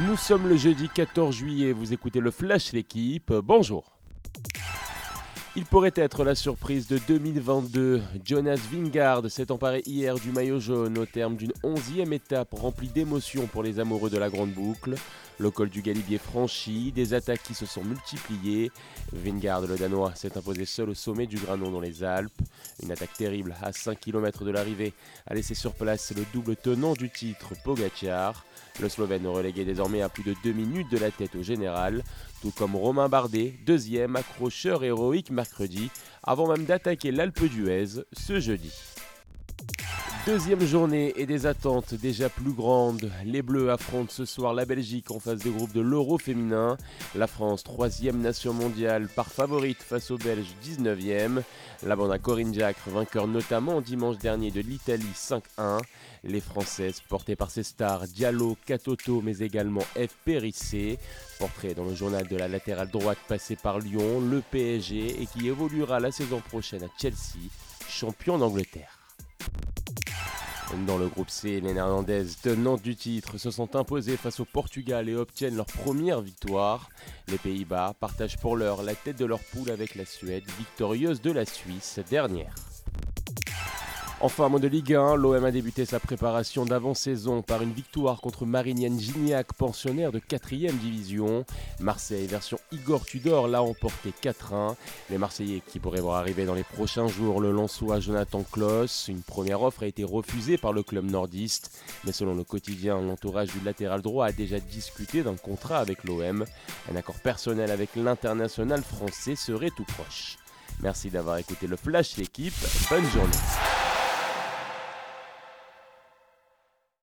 Nous sommes le jeudi 14 juillet, vous écoutez le Flash l'équipe, bonjour. Il pourrait être la surprise de 2022. Jonas Vingard s'est emparé hier du maillot jaune au terme d'une onzième étape remplie d'émotions pour les amoureux de la grande boucle. Le col du Galibier franchi, des attaques qui se sont multipliées. Vingard, le Danois, s'est imposé seul au sommet du Granon dans les Alpes. Une attaque terrible à 5 km de l'arrivée a laissé sur place le double tenant du titre, Pogacar. Le Slovène relégué désormais à plus de 2 minutes de la tête au général, tout comme Romain Bardet, deuxième accrocheur héroïque mercredi, avant même d'attaquer l'Alpe d'Huez ce jeudi. Deuxième journée et des attentes déjà plus grandes. Les Bleus affrontent ce soir la Belgique en phase de groupe de l'Euro féminin. La France, troisième nation mondiale, par favorite face aux Belges, 19e. La bande à Corinne Diacre, vainqueur notamment dimanche dernier de l'Italie 5-1. Les Françaises, portées par ses stars Diallo, Catoto, mais également F. Périssé. Portrait dans le journal de la latérale droite passée par Lyon, le PSG et qui évoluera la saison prochaine à Chelsea, champion d'Angleterre. Dans le groupe C, les Néerlandaises, tenantes du titre, se sont imposées face au Portugal et obtiennent leur première victoire. Les Pays-Bas partagent pour l'heure la tête de leur poule avec la Suède, victorieuse de la Suisse dernière. Enfin, mot de Ligue 1, l'OM a débuté sa préparation d'avant-saison par une victoire contre Marinienne Gignac, pensionnaire de 4ème division. Marseille, version Igor Tudor, l'a emporté 4-1. Les Marseillais qui pourraient voir arriver dans les prochains jours le Lançois Jonathan Kloss. Une première offre a été refusée par le club nordiste, mais selon le quotidien, l'entourage du latéral droit a déjà discuté d'un contrat avec l'OM. Un accord personnel avec l'international français serait tout proche. Merci d'avoir écouté le Flash l'équipe. Bonne journée.